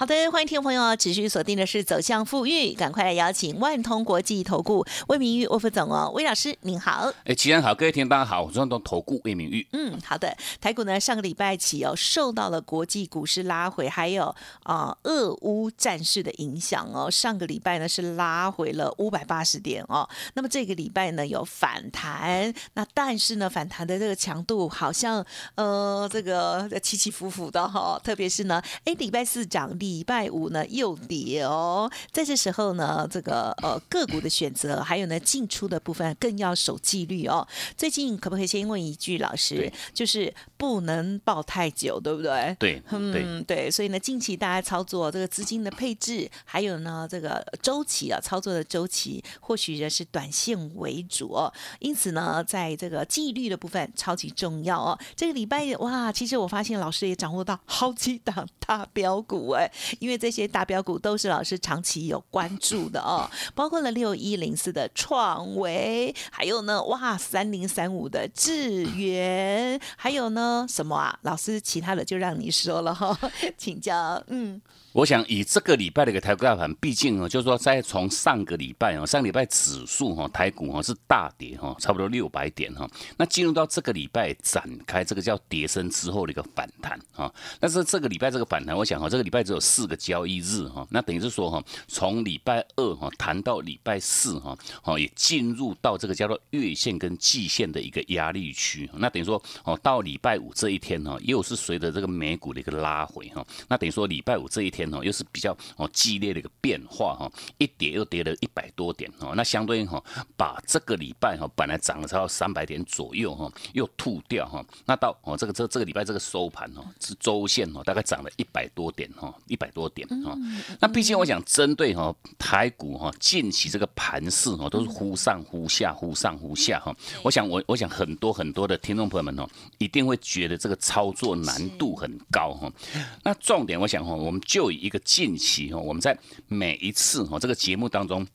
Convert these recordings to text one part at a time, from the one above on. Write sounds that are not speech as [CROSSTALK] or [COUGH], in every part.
好的，欢迎听众朋友持续锁定的是走向富裕，赶快来邀请万通国际投顾魏明玉魏副总哦，魏老师您好。哎，齐安好，各位听众大家好，我是万通投顾魏明玉。嗯，好的，台股呢上个礼拜起哦，受到了国际股市拉回，还有啊俄乌战事的影响哦，上个礼拜呢是拉回了五百八十点哦，那么这个礼拜呢有反弹，那但是呢反弹的这个强度好像呃这个起起伏伏的哈，特别是呢哎礼拜四涨礼拜五呢又跌哦，在这时候呢，这个呃个股的选择，还有呢进出的部分更要守纪律哦。最近可不可以先问一句，老师，就是不能抱太久，对不对？对，对，嗯，对，所以呢，近期大家操作这个资金的配置，还有呢这个周期啊，操作的周期，或许呢是短线为主哦。因此呢，在这个纪律的部分超级重要哦。这个礼拜哇，其实我发现老师也掌握到好几档大标股哎，因为这些大标股都是老师长期有关注的哦，包括了六一零四的创维，还有呢哇三零三五的智源，还有呢什么啊？老师其他的就让你说了哈，请教嗯。我想以这个礼拜的一个台股大盘，毕竟哦，就是说在从上个礼拜哦，上个礼拜指数哈台股哈是大跌哈，差不多六百点哈。那进入到这个礼拜展开这个叫跌升之后的一个反弹哈。但是这个礼拜这个反弹，我想哈，这个礼拜只有四个交易日哈，那等于是说哈，从礼拜二哈谈到礼拜四哈，哦也进入到这个叫做月线跟季线的一个压力区。那等于说哦，到礼拜五这一天呢，又是随着这个美股的一个拉回哈，那等于说礼拜五这一天。呢，又是比较哦激烈的一个变化哈，一跌又跌了一百多点哦，那相对应哈，把这个礼拜哈本来涨了超三百点左右哈，又吐掉哈，那到哦这个这这个礼拜这个收盘哦是周线哦，大概涨了一百多点哈，一百多点哈，那毕竟我想针对哈台股哈近期这个盘势哈都是忽上忽下忽上忽下哈，我想我我想很多很多的听众朋友们哦一定会觉得这个操作难度很高哈，那重点我想哈我们就以一个近期哈，我们在每一次哈这个节目当中。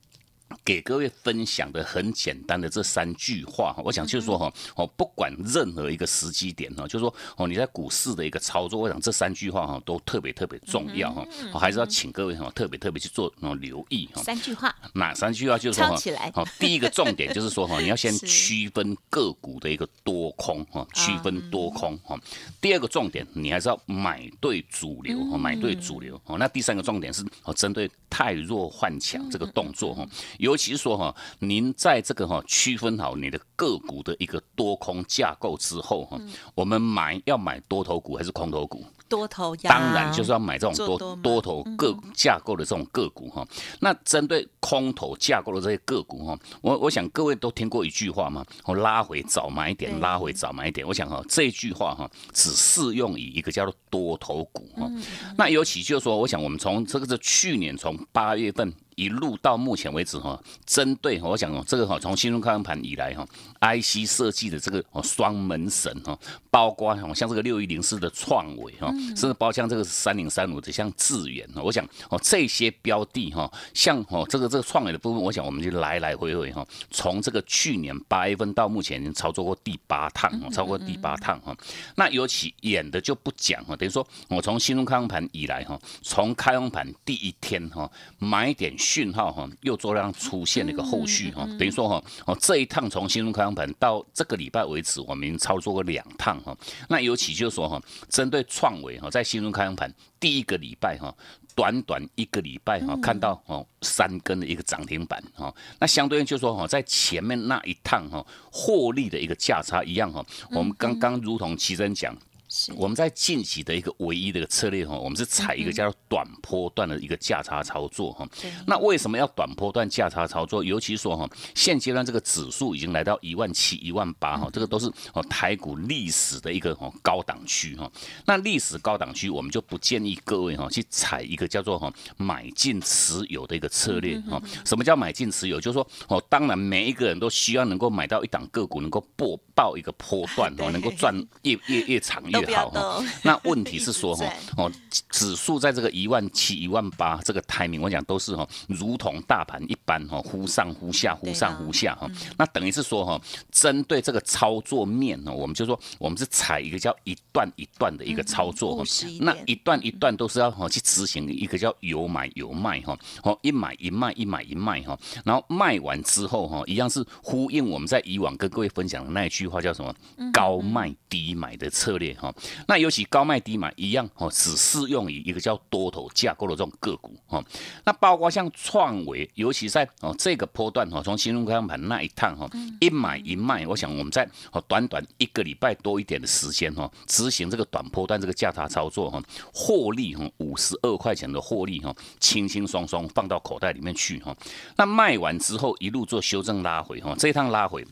给各位分享的很简单的这三句话哈，我想就是说哈，哦，不管任何一个时机点哈，就是说哦，你在股市的一个操作，我想这三句话哈都特别特别重要哈，我还是要请各位哈特别特别去做哦留意哈。三句话，哪三句话？就是说哈，好，第一个重点就是说哈，[LAUGHS] 你要先区分个股的一个多空哈，区分多空哈。第二个重点，你还是要买对主流哈，买对主流哦。那第三个重点是哦，针对太弱换强这个动作哈。尤其是说哈，您在这个哈区分好你的个股的一个多空架构之后哈，我们买要买多头股还是空头股？多头当然就是要买这种多多头个架构的这种个股哈。那针对空头架构的这些个股哈，我我想各位都听过一句话嘛，我拉回早买点，拉回早买点。我想哈这句话哈只适用于一个叫做多头股哈。那尤其就是说，我想我们从这个是去年从八月份。一路到目前为止哈，针对我想哦，这个哈从新中开盘以来哈，IC 设计的这个哦双门神哈，包括像这个六一零四的创维哈，甚至包括像这个三零三五的像智远哈，我想哦这些标的哈，像哦这个这个创维的部分，我想我们就来来回回哈，从这个去年八月份到目前已经操作过第八趟哦，超过第八趟哈。那尤其演的就不讲哈，等于说我从新中开盘以来哈，从开盘第一天哈买点。讯号哈，又做量出现了一个后续哈，等于说哈，哦这一趟从新中开阳盘到这个礼拜为止，我们操作过两趟哈。那尤其就是说哈，针对创维哈，在新中开阳盘第一个礼拜哈，短短一个礼拜哈，看到哦三根的一个涨停板哈。那相对应就是说哈，在前面那一趟哈，获利的一个价差一样哈，我们刚刚如同齐真讲。是我们在近期的一个唯一的一个策略哈，我们是采一个叫做短波段的一个价差操作哈。那为什么要短波段价差操作？尤其说哈，现阶段这个指数已经来到一万七、一万八哈，这个都是哦台股历史的一个哦高档区哈。那历史高档区，我们就不建议各位哈去采一个叫做哈买进持有的一个策略哈。什么叫买进持有？就是说哦，当然每一个人都希望能够买到一档个股，能够播报一个波段 [LAUGHS] 哦，能够赚越越越长都不要越好哈。[LAUGHS] 那问题是说 [LAUGHS] 哈哦，指数在这个一万七、一万八这个 timing，我讲都是哈，如同大盘一般哈，忽上忽下，忽上忽下哈。那等于是说哈，针对这个操作面呢，我们就说我们是采一个叫一段一段的一个操作。那一段一段都是要哈去执行一个叫有买有卖哈，哦一买一卖一买一卖哈，然后卖完之后哈，一样是呼应我们在以往跟各位分享的那一句话叫什么？高卖低买的策略哈。那尤其高卖低买一样哦，只适用于一个叫多头架构的这种个股哈。那包括像创维，尤其在哦这个波段哈，从新中开盘那一趟哈，一买一卖，我想我们在哦短短一个礼拜多一点的时间哈，执行这个短波段这个价差操作哈，获利哈五十二块钱的获利哈，轻轻松松放到口袋里面去哈。那卖完之后一路做修正拉回哈，这一趟拉回。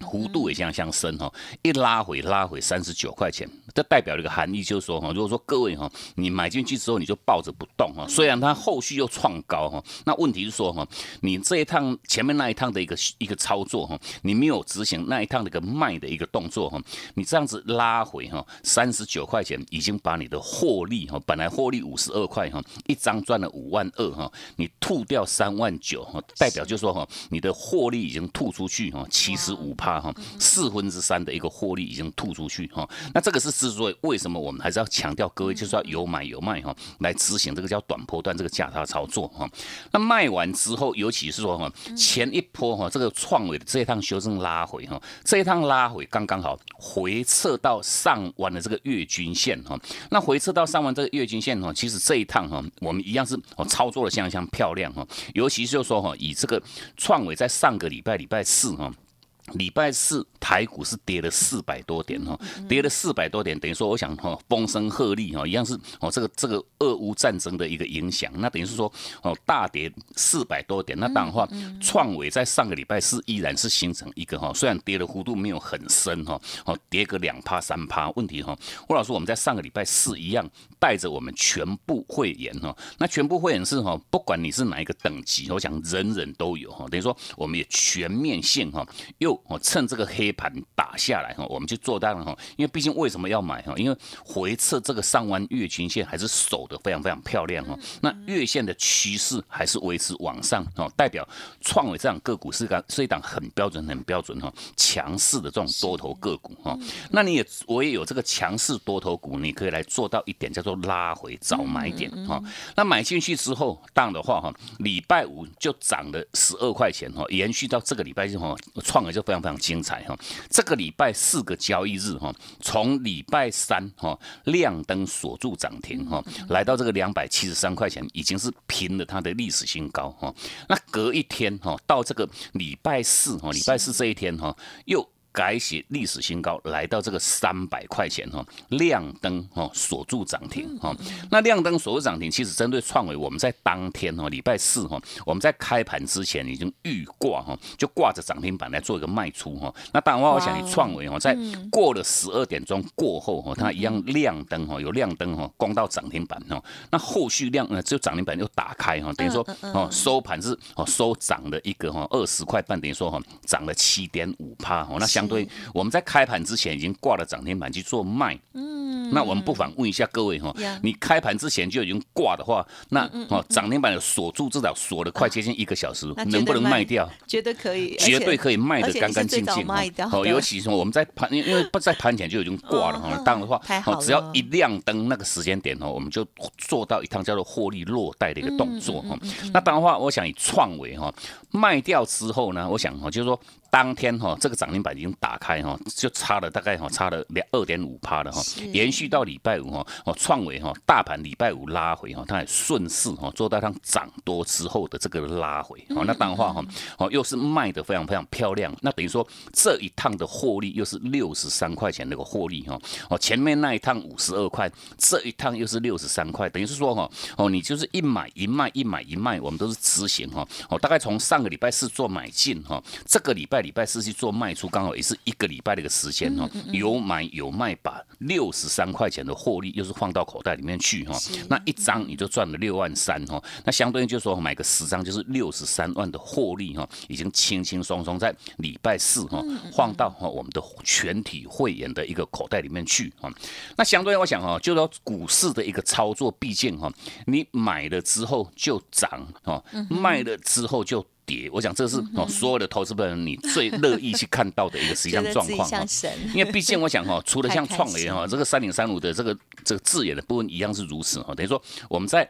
弧度也相相深哈，一拉回拉回三十九块钱，这代表了一个含义，就是说哈，如果说各位哈，你买进去之后你就抱着不动哈，虽然它后续又创高哈，那问题是说哈，你这一趟前面那一趟的一个一个操作哈，你没有执行那一趟的一个卖的一个动作哈，你这样子拉回哈，三十九块钱已经把你的获利哈，本来获利五十二块哈，一张赚了五万二哈，你吐掉三万九哈，代表就是说哈，你的获利已经吐出去哈，七十五趴哈，四分之三的一个获利已经吐出去哈。那这个是之所以为什么我们还是要强调各位就是要有买有卖哈，来执行这个叫短波段这个价差操作哈。那卖完之后，尤其是说哈前一波哈这个创维的这一趟修正拉回哈，这一趟拉回刚刚好回撤到上弯的这个月均线哈。那回撤到上弯这个月均线哈，其实这一趟哈我们一样是哦操作的相当漂亮哈，尤其是就说哈以这个创维在上个礼拜礼拜四哈。礼拜四台股是跌了四百多点哈，跌了四百多点，等于说我想哈风声鹤唳哈，一样是哦这个这个俄乌战争的一个影响，那等于是说哦大跌四百多点，那当然话创维在上个礼拜四依然是形成一个哈，虽然跌的幅度没有很深哈，哦跌个两趴三趴，问题哈，郭老师我们在上个礼拜四一样带着我们全部会员哈，那全部会员是哈，不管你是哪一个等级，我想人人都有哈，等于说我们也全面性哈又哦，趁这个黑盘打下来哈，我们就做单了哈。因为毕竟为什么要买哈？因为回撤这个上弯月均线还是守得非常非常漂亮哈。那月线的趋势还是维持往上哦，代表创维这档个股是个是一档很标准很标准哈，强势的这种多头个股哈。那你也我也有这个强势多头股，你可以来做到一点叫做拉回早买点哈。那买进去之后，当的话哈，礼拜五就涨了十二块钱哈，延续到这个礼拜就哈，创维就非常非常精彩哈！这个礼拜四个交易日哈，从礼拜三哈亮灯锁住涨停哈，来到这个两百七十三块钱，已经是平了它的历史新高哈。那隔一天哈，到这个礼拜四哈，礼拜四这一天哈，又。改写历史新高，来到这个三百块钱哈，亮灯哈，锁住涨停哈。那亮灯锁住涨停，其实针对创维，我们在当天哈，礼拜四哈，我们在开盘之前已经预挂哈，就挂着涨停板来做一个卖出哈。那当然话，我想你创维哈，在过了十二点钟过后哈，它一样亮灯哈，有亮灯哈，攻到涨停板哈。那后续亮呃，就涨停板又打开哈，等于说哦，收盘是哦收涨了一个哈，二十块半，等于说哈，涨了七点五趴哈。那相对我们在开盘之前已经挂了涨停板去做卖，嗯，那我们不妨问一下各位哈，你开盘之前就已经挂的话，那哦涨停板有锁住，至少锁了快接近一个小时，能不能卖掉？绝对可以，绝对可以卖的干干净净好。尤其是我们在盘，因为不在盘前就已经挂了哈，当然的话，好只要一亮灯那个时间点哦，我们就做到一趟叫做获利落袋的一个动作哈。那当然话，我想以创维哈卖掉之后呢，我想哈就是说当天哈，这个涨停板已经打开哈，就差了大概哈，差了两二点五趴了哈，延续到礼拜五哈，哦创维哈，大盘礼拜五拉回哈，它也顺势哈做到它涨多之后的这个拉回，哦那当然话哈，哦又是卖的非常非常漂亮，那等于说这一趟的获利又是六十三块钱那个获利哈，哦前面那一趟五十二块，这一趟又是六十三块，等于是说哈，哦你就是一买一卖一买一卖，我们都是执行哈，哦大概从上个礼拜四做买进哈，这个礼拜。礼拜四去做卖出，刚好也是一个礼拜的一个时间哈，有买有卖，把六十三块钱的获利又是放到口袋里面去哈，那一张你就赚了六万三哈，那相对应就说买个十张就是六十三万的获利哈，已经轻轻松松在礼拜四哈放到哈我们的全体会员的一个口袋里面去哈，那相对我想哈，就说股市的一个操作，毕竟哈，你买了之后就涨哈，卖了之后就。跌，我想这是哦，所有的投资人你最乐意去看到的一个实际上 [LAUGHS] 状况哈。因为毕竟我想哈，除了像创维哈，这个三零三五的这个这个字眼的部分一样是如此哈。等于说我们在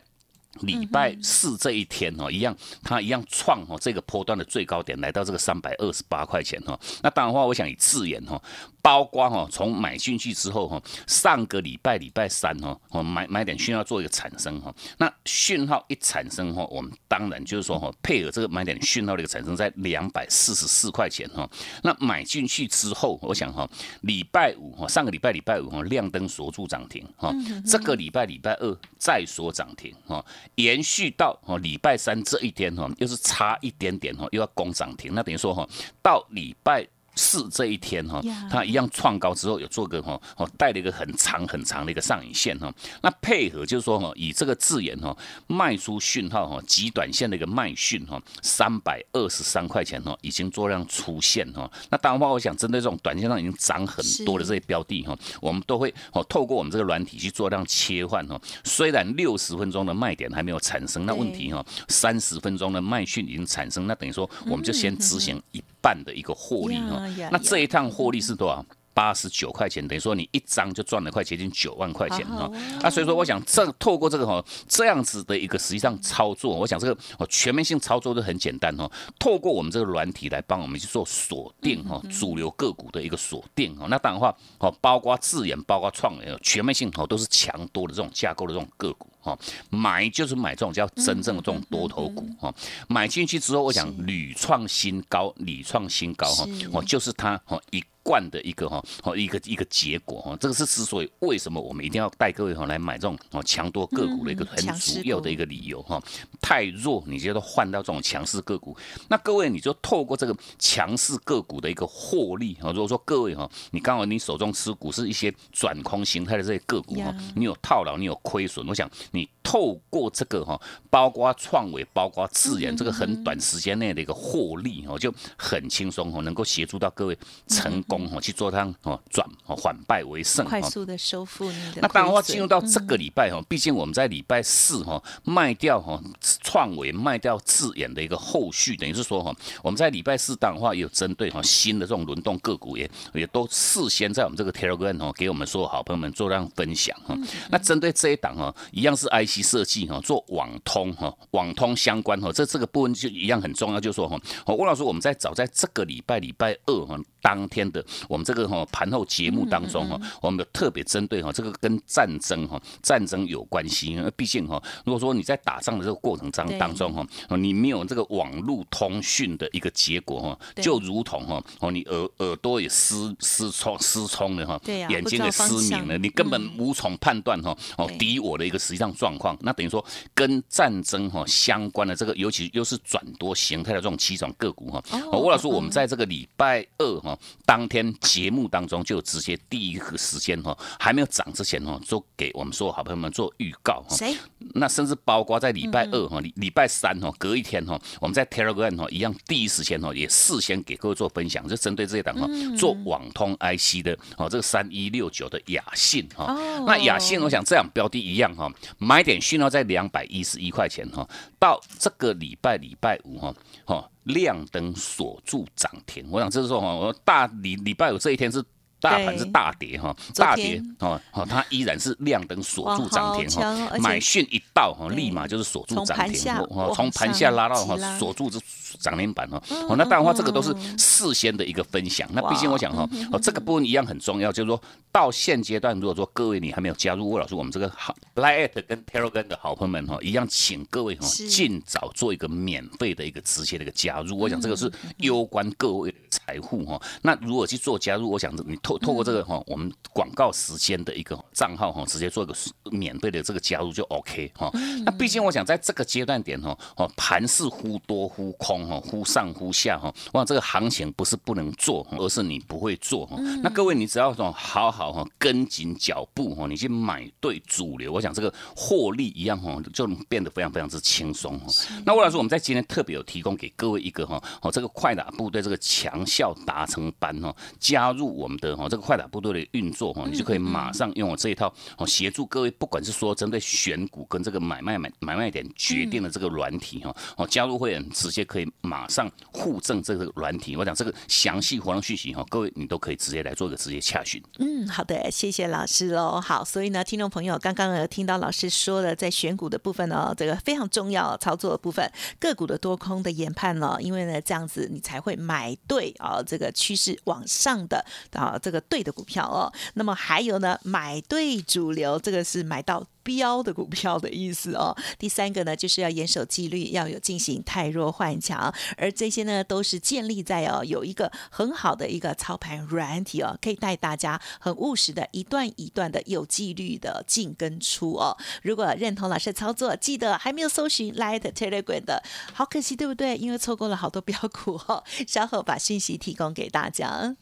礼拜四这一天哈，一样它一样创哈这个波段的最高点，来到这个三百二十八块钱哈。那当然话，我想以字眼哈。包括哈，从买进去之后哈，上个礼拜礼拜三哈，我买买点讯号做一个产生哈，那讯号一产生哈，我们当然就是说哈，配合这个买点讯号的一个产生，在两百四十四块钱哈，那买进去之后，我想哈，礼拜五哈，上个礼拜礼拜五哈，亮灯锁住涨停哈，这个礼拜礼拜二再锁涨停哈，延续到哈礼拜三这一天哈，又是差一点点哈，又要攻涨停，那等于说哈，到礼拜。四这一天哈，它一样创高之后有做个哈，哦带了一个很长很长的一个上影线哈，那配合就是说哈，以这个字眼哈，卖出讯号哈，极短线的一个卖讯哈，三百二十三块钱哈，已经做量出现哈，那当然话，我想针对这种短线上已经涨很多的这些标的哈，我们都会哦透过我们这个软体去做量切换哈，虽然六十分钟的卖点还没有产生，那问题哈，三十分钟的卖讯已经产生，那等于说我们就先执行一。半的一个获利哈，那这一趟获利是多少？八十九块钱，等于说你一张就赚了快接近九万块钱哈。那所以说，我想这透过这个哈这样子的一个实际上操作，我想这个哦全面性操作都很简单哈。透过我们这个软体来帮我们去做锁定哈主流个股的一个锁定哈。那当然话哦，包括自研、包括创业，全面性哦都是强多的这种架构的这种个股哈。买就是买这种叫真正的这种多头股哈。买进去之后，我想屡创新高，屡创新高哈。哦，就是它哦一。惯的一个哈哦一个一个结果哈，这个是之所以为什么我们一定要带各位哈来买这种哦强多个股的一个很主要的一个理由哈。太弱，你就要换到这种强势个股。那各位你就透过这个强势个股的一个获利哈。如果说各位哈，你刚好你手中持股是一些转空形态的这些个股哈，你有套牢，你有亏损，我想你透过这个哈，包括创伟，包括自然，这个很短时间内的一个获利哦，就很轻松哦，能够协助到各位成功。哦，去做它哦，转哦，反败为胜，快速的收复你的。那当然话，进入到这个礼拜哈，毕竟我们在礼拜四哈卖掉哈创维卖掉智演的一个后续，等于是说哈，我们在礼拜四当的话，有针对哈新的这种轮动个股也也都事先在我们这个 Telegram 哦，给我们所有好朋友们做这样分享哈。那针对这一档哈，一样是 IC 设计哈，做网通哈，网通相关哈，这这个部分就一样很重要，就是说哈，郭老师我们在早在这个礼拜礼拜二哈当天的。我们这个哈盘后节目当中哈，我们特别针对哈这个跟战争哈战争有关系，因为毕竟哈，如果说你在打仗的这个过程当当中哈，你没有这个网络通讯的一个结果哈，就如同哈哦你耳耳朵也失失聪失聪了哈，眼睛也失明了，你根本无从判断哈哦敌我的一个实际上状况，那等于说跟战争哈相关的这个，尤其又是转多形态的这种七种个股哈，吴老师，我们在这个礼拜二哈当天。节目当中就直接第一个时间哈，还没有涨之前哈，就给我们所有好朋友们做预告哈。谁？那甚至包括在礼拜二哈、礼礼拜三哈，隔一天哈，我们在 Telegram 哈一样第一时间哈，也事先给各位做分享，就针对这一档哈，做网通 IC 的哦，这个三一六九的雅信哈。那雅信，我想这样标的一样哈，买点讯号在两百一十一块钱哈，到这个礼拜礼拜五哈，哈。亮灯锁住涨停，我想这是说哈，我大礼礼拜五这一天是大盘是大跌哈，大跌哦哦，它依然是亮灯锁住涨停哈，买讯一到哈，立马就是锁住从涨停哦，从盘下拉到哈，锁住这涨停板哦。嗯哦，那当然的话，这个都是事先的一个分享。那毕竟我想哈，嗯 [LAUGHS] 哦，这个部分一样很重要，就是说到现阶段，如果说各位你还没有加入魏老师我们这个好 Line 跟 Telegram 的好朋友们哈，一样，请各位哈尽早做一个免费的一个直接的一个加入。我想这个嗯是攸关各位的财富哈。那如果去做加入，我想你透透过这个哈，我们广告时间的一个账号哈，直接做一个免费的这个加入就 OK 哈。那毕竟我想在这个阶段点哈，哦盘是忽多忽空哈，忽上忽下哈，我想这个行情不是不能做，而是你不会做哈。那各位你只要说好好哈跟紧脚步哈，你去买对主流，我想这个获利一样哈，就能变得非常非常之轻松哈。那魏老师，我们在今天特别有提供给各位一个哈，哦这个快打部队这个强效达成班哈，加入我们的哈这个快打部队的运作哈，你就可以马上用我这一套哦协助各位，不管是说针对选股跟这个买卖买买卖点决定的这个软体哈，哦加入会员直接可以马上互证这个软体。我讲这个详细活动讯息哈，各位你都可以直接来做一个直接洽询。嗯，好的，谢谢老师喽。好，所以呢，听众朋友刚刚有听到老师说的，在选股的部分呢，这个非常重要操作的部分，个股的多空的研判呢，因为呢这样子你才会买对啊，这个趋势往上的啊这这个对的股票哦。那么还有呢，买对主流，这个是买到。标的股票的意思哦。[LAUGHS] 第三个呢，就是要严守纪律，要有进行太弱换强，而这些呢，都是建立在哦有一个很好的一个操盘软体哦，可以带大家很务实的一段一段的有纪律的进跟出哦。如果认同老师的操作，记得还没有搜寻 Light Telegram 的，好可惜对不对？因为错过了好多标股哦。稍后把讯息提供给大家。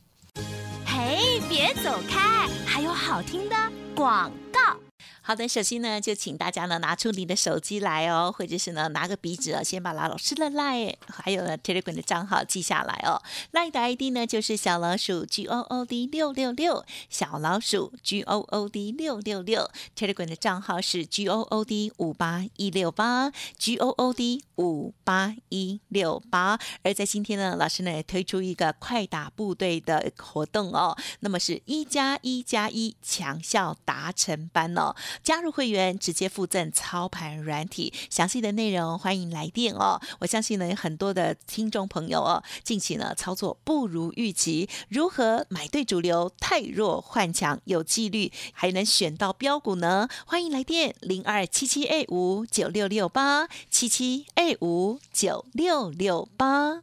嘿，别走开，还有好听的广告。好的，首先呢，就请大家呢拿出你的手机来哦，或者是呢拿个笔纸啊，先把老师的 line 还有呢 Telegram 的账号记下来哦。line 的 ID 呢就是小老鼠 G O O D 六六六，小老鼠 G O O D 六六六。Telegram 的账号是 G O O D 五八一六八 G O O D 五八一六八。而在今天呢，老师呢也推出一个快打部队的活动哦，那么是一加一加一强效达成班哦。加入会员直接附赠操盘软体，详细的内容欢迎来电哦。我相信呢，有很多的听众朋友哦，近期呢操作不如预期，如何买对主流，太弱换强，有纪律，还能选到标股呢？欢迎来电零二七七 A 五九六六八七七 A 五九六六八。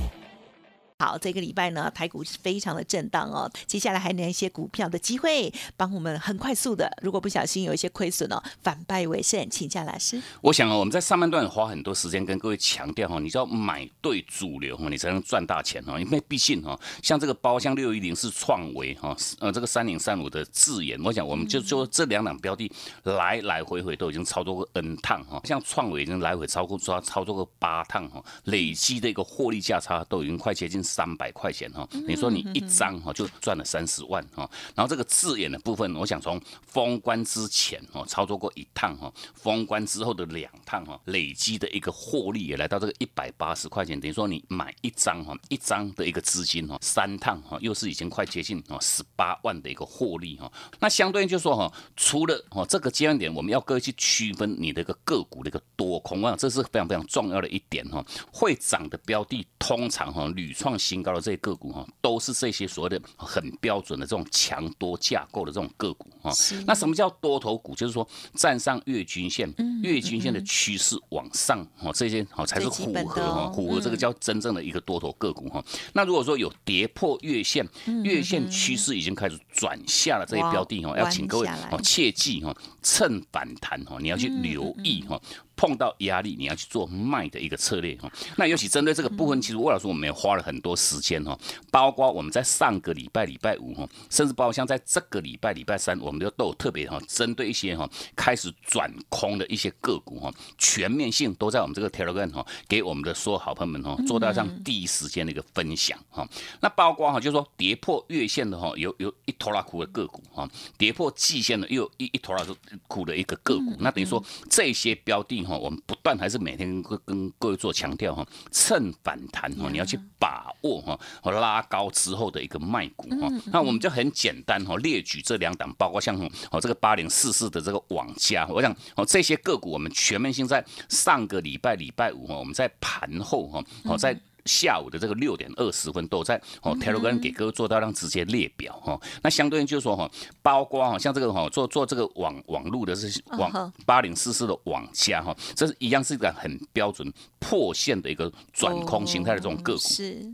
好，这个礼拜呢，台股是非常的震荡哦。接下来还有一些股票的机会，帮我们很快速的，如果不小心有一些亏损哦，反败为胜。请教老师。我想啊，我们在上半段花很多时间跟各位强调哈，你就要买对主流哈，你才能赚大钱哈。因为毕竟哈，像这个包厢六一零是创维哈，呃，这个三零三五的智研，我想我们就说这两档标的来来回回都已经操作过 N 趟哈，像创维已经来回超过抓操作过八趟哈，累积的一个获利价差都已经快接近三百块钱哈。你说你一张哈就赚了三十万哈，然后这个字眼的部分，我想从封关之前哦操作过一趟哈，封关之后的两趟哈，累积的一个获利也来到这个一百八十块钱，等于说你买一张哈，一张的一个资金哈，三趟哈，又是已经快接近哦十八万的一个获利哈。那相对应就说哈，除了哦这个阶段点，我们要各位去区分你的一个个股的一个多空，啊这是非常非常重要的一点哈。会涨的标的通常哈屡创新高的这些个股哈，都是这些所谓的很标准的这种强多架构的这种个股哈。那什么叫多头股？就是说站上月均线，月均线的趋势往上哦，这些哦才是符合哈，哦符合这个叫真正的一个多头个股哈。那如果说有跌破月线，月线趋势已经开始转下了，这些标的哦，要请各位哦切记哈，趁反弹哈，你要去留意哈。碰到压力，你要去做卖的一个策略哈。那尤其针对这个部分，其实魏老师我们也花了很多时间哈，包括我们在上个礼拜礼拜五哈，甚至包括像在这个礼拜礼拜三，我们都都有特别哈，针对一些哈开始转空的一些个股哈，全面性都在我们这个 Telegram 哈，给我们的所有好朋友们哈，做到这样第一时间的一个分享哈。那包括哈，就是说跌破月线的哈，有有一头拉苦的个股哈，跌破季线的又一一头拉苦的一个个股，那等于说这些标的哈，我们不断还是每天跟跟各位做强调哈，趁反弹哈，你要去把握哈，拉高之后的一个卖股哈。那我们就很简单哈，列举这两档，包括像哦这个八零四四的这个网家，我想哦这些个股我们全面性在上个礼拜礼拜五哈，我们在盘后哈，哦在。下午的这个六点二十分，都在哦，Telegram 给各位做到让直接列表哈。那相对应就是说哈，包括哈，像这个哈，做做这个网网络的是网八零四四的网加哈，这是一样是一个很标准破线的一个转空形态的这种个股。是。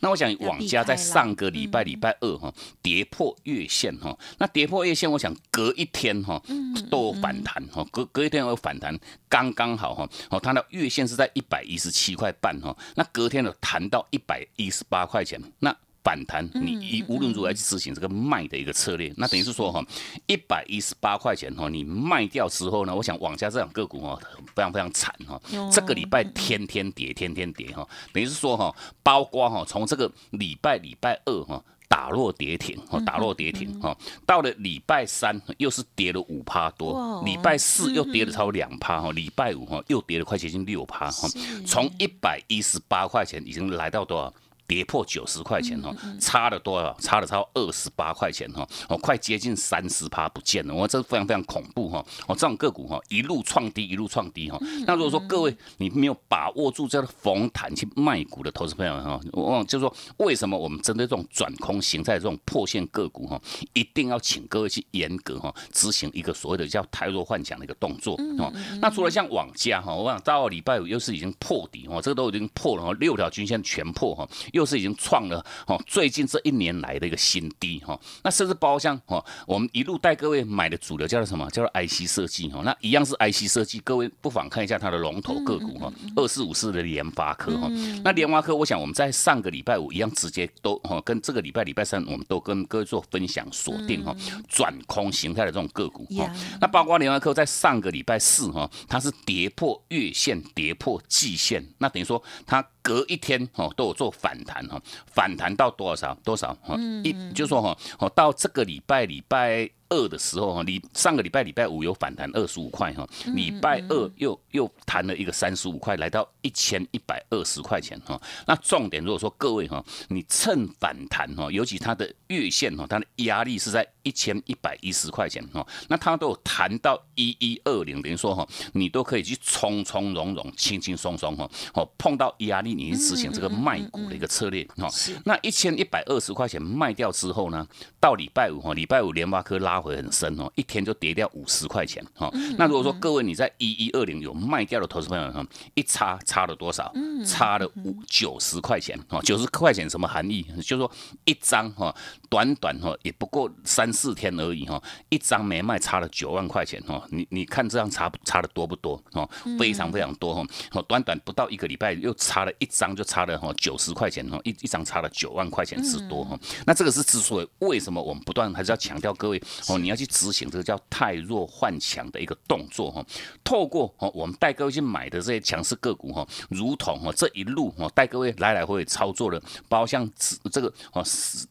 那我想网家在上个礼拜礼拜二哈跌破月线哈，那跌破月线，我想隔一天哈都有反弹哈，隔隔一天有反弹，刚刚好哈，哦，它的月线是在一百一十七块半哈，那隔天有弹到一百一十八块钱，那。反弹，你一无论如何去执行这个卖的一个策略，那等于是说哈，一百一十八块钱哈，你卖掉之后呢，我想往家这两个股哈，非常非常惨哈，这个礼拜天天跌，天天跌哈，等于是说哈，包括哈，从这个礼拜礼拜二哈打落跌停哈，打落跌停哈，到了礼拜三又是跌了五趴多，礼拜四又跌了超两趴哈，礼拜五哈又跌了快接近六趴哈，从一百一十八块钱已经来到多少？跌破九十块钱哈，差了多少？差了超二十八块钱哈，哦，快接近三十趴不见了，我这非常非常恐怖哈，哦，这种个股哈，一路创低，一路创低哈。那如果说各位你没有把握住这个逢弹去卖股的投资朋友哈，我就是说为什么我们针对这种转空形态这种破线个股哈，一定要请各位去严格哈执行一个所谓的叫太弱幻想的一个动作哦。那除了像网家哈，我想到礼拜五又是已经破底哦，这个都已经破了哈，六条均线全破哈，又。就是已经创了哦，最近这一年来的一个新低哈。那甚至包厢哦，我们一路带各位买的主流叫做什么？叫做 IC 设计哈。那一样是 IC 设计，各位不妨看一下它的龙头个股哈，二四五四的联发科哈。那联发科，我想我们在上个礼拜五一样直接都哈，跟这个礼拜礼拜三我们都跟各位做分享锁定哈，转空形态的这种个股哈。那包括联发科在上个礼拜四哈，它是跌破月线，跌破季线，那等于说它。隔一天哦都有做反弹哈，反弹到多少多少哈，一就说哈，哦到这个礼拜礼拜。二的时候哈，你上个礼拜礼拜五有反弹二十五块哈，礼拜二又又弹了一个三十五块，来到一千一百二十块钱哈。那重点如果说各位哈，你趁反弹哈，尤其它的月线哈，它的压力是在一千一百一十块钱哈，那它都有弹到一一二零，等于说哈，你都可以去从从容容、轻轻松松哈，哦碰到压力你去执行这个卖股的一个策略哈。那一千一百二十块钱卖掉之后呢，到礼拜五哈，礼拜五联发科拉。会很深哦，一天就跌掉五十块钱哈。那如果说各位你在一一二零有卖掉的投资朋友哈，一差差了多少？差了五九十块钱哈。九十块钱什么含义？就是说一张哈，短短哈也不过三四天而已哈，一张没卖差了九万块钱哦。你你看这样差差的多不多哦？非常非常多哈。哦，短短不到一个礼拜又差了一张就差了哈九十块钱哦，一一张差了九万块钱之多哈。那这个是之所以为什么我们不断还是要强调各位。哦，你要去执行这个叫太弱换强的一个动作哈，透过哦我们带各位去买的这些强势个股哈，如同哦这一路哦带各位来来回回操作的，包括像这个哦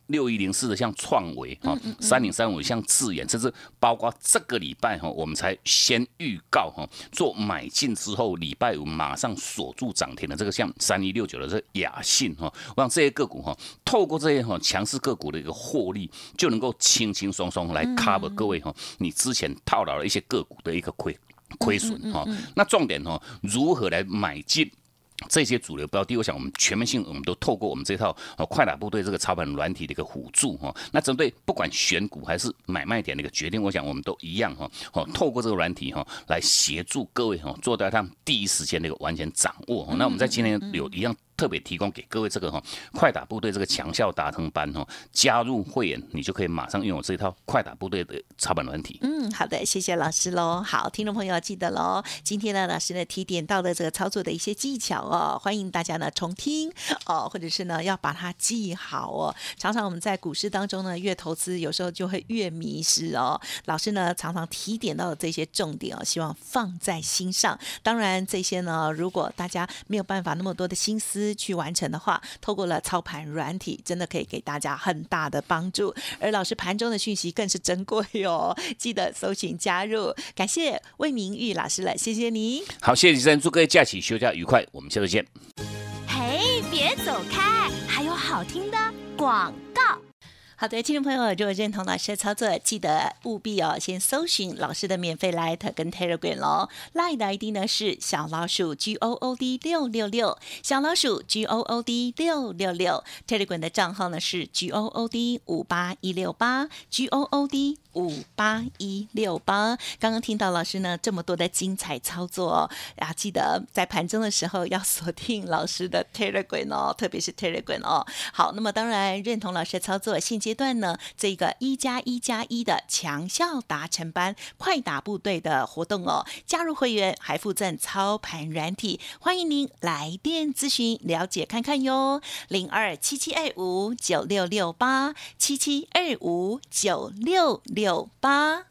六一零四的像创维哈，三零三五像智远，甚至包括这个礼拜哈，我们才先预告哈做买进之后，礼拜五马上锁住涨停的这个像三一六九的这雅信哈，我想这些个股哈，透过这些哈强势个股的一个获利，就能够轻轻松松来。Cover 各位哈，你之前套牢了一些个股的一个亏亏损哈，那重点哈，如何来买进这些主流标的？我想我们全面性，我们都透过我们这套哦快打部队这个操盘软体的一个辅助哈。那针对不管选股还是买卖点的一个决定，我想我们都一样哈。哦，透过这个软体哈，来协助各位哈，做到他们第一时间的一个完全掌握。那我们在今天有一样。特别提供给各位这个哈快打部队这个强效达成班哈，加入会员你就可以马上拥有这套快打部队的操盘软体。嗯，好的，谢谢老师喽。好，听众朋友记得喽，今天呢老师呢提点到的这个操作的一些技巧哦，欢迎大家呢重听哦，或者是呢要把它记好哦。常常我们在股市当中呢越投资，有时候就会越迷失哦。老师呢常常提点到的这些重点哦，希望放在心上。当然这些呢，如果大家没有办法那么多的心思去完成的话，透过了操盘软体，真的可以给大家很大的帮助。而老师盘中的讯息更是珍贵哦，[LAUGHS] 记得搜寻加入。感谢魏明玉老师了，谢谢你。好，谢谢主持人，祝各位假期休假愉快，我们下周见。嘿，别走开，还有好听的广告。好的，听众朋友，如果认同老师的操作，记得务必哦，先搜寻老师的免费 Light 跟 Telegram 哦。Light 的 ID 呢是小老鼠 G O O D 六六六，小老鼠 G O O D 六六六。Telegram 的账号呢是 G O O D 五八一六八，G O O D 五八一六八。刚刚听到老师呢这么多的精彩操作哦，啊，记得在盘中的时候要锁定老师的 Telegram 哦，特别是 Telegram 哦。好，那么当然认同老师的操作，现阶阶段呢，这个一加一加一的强效达成班快打部队的活动哦，加入会员还附赠操盘软体，欢迎您来电咨询了解看看哟，零二七七二五九六六八七七二五九六六八。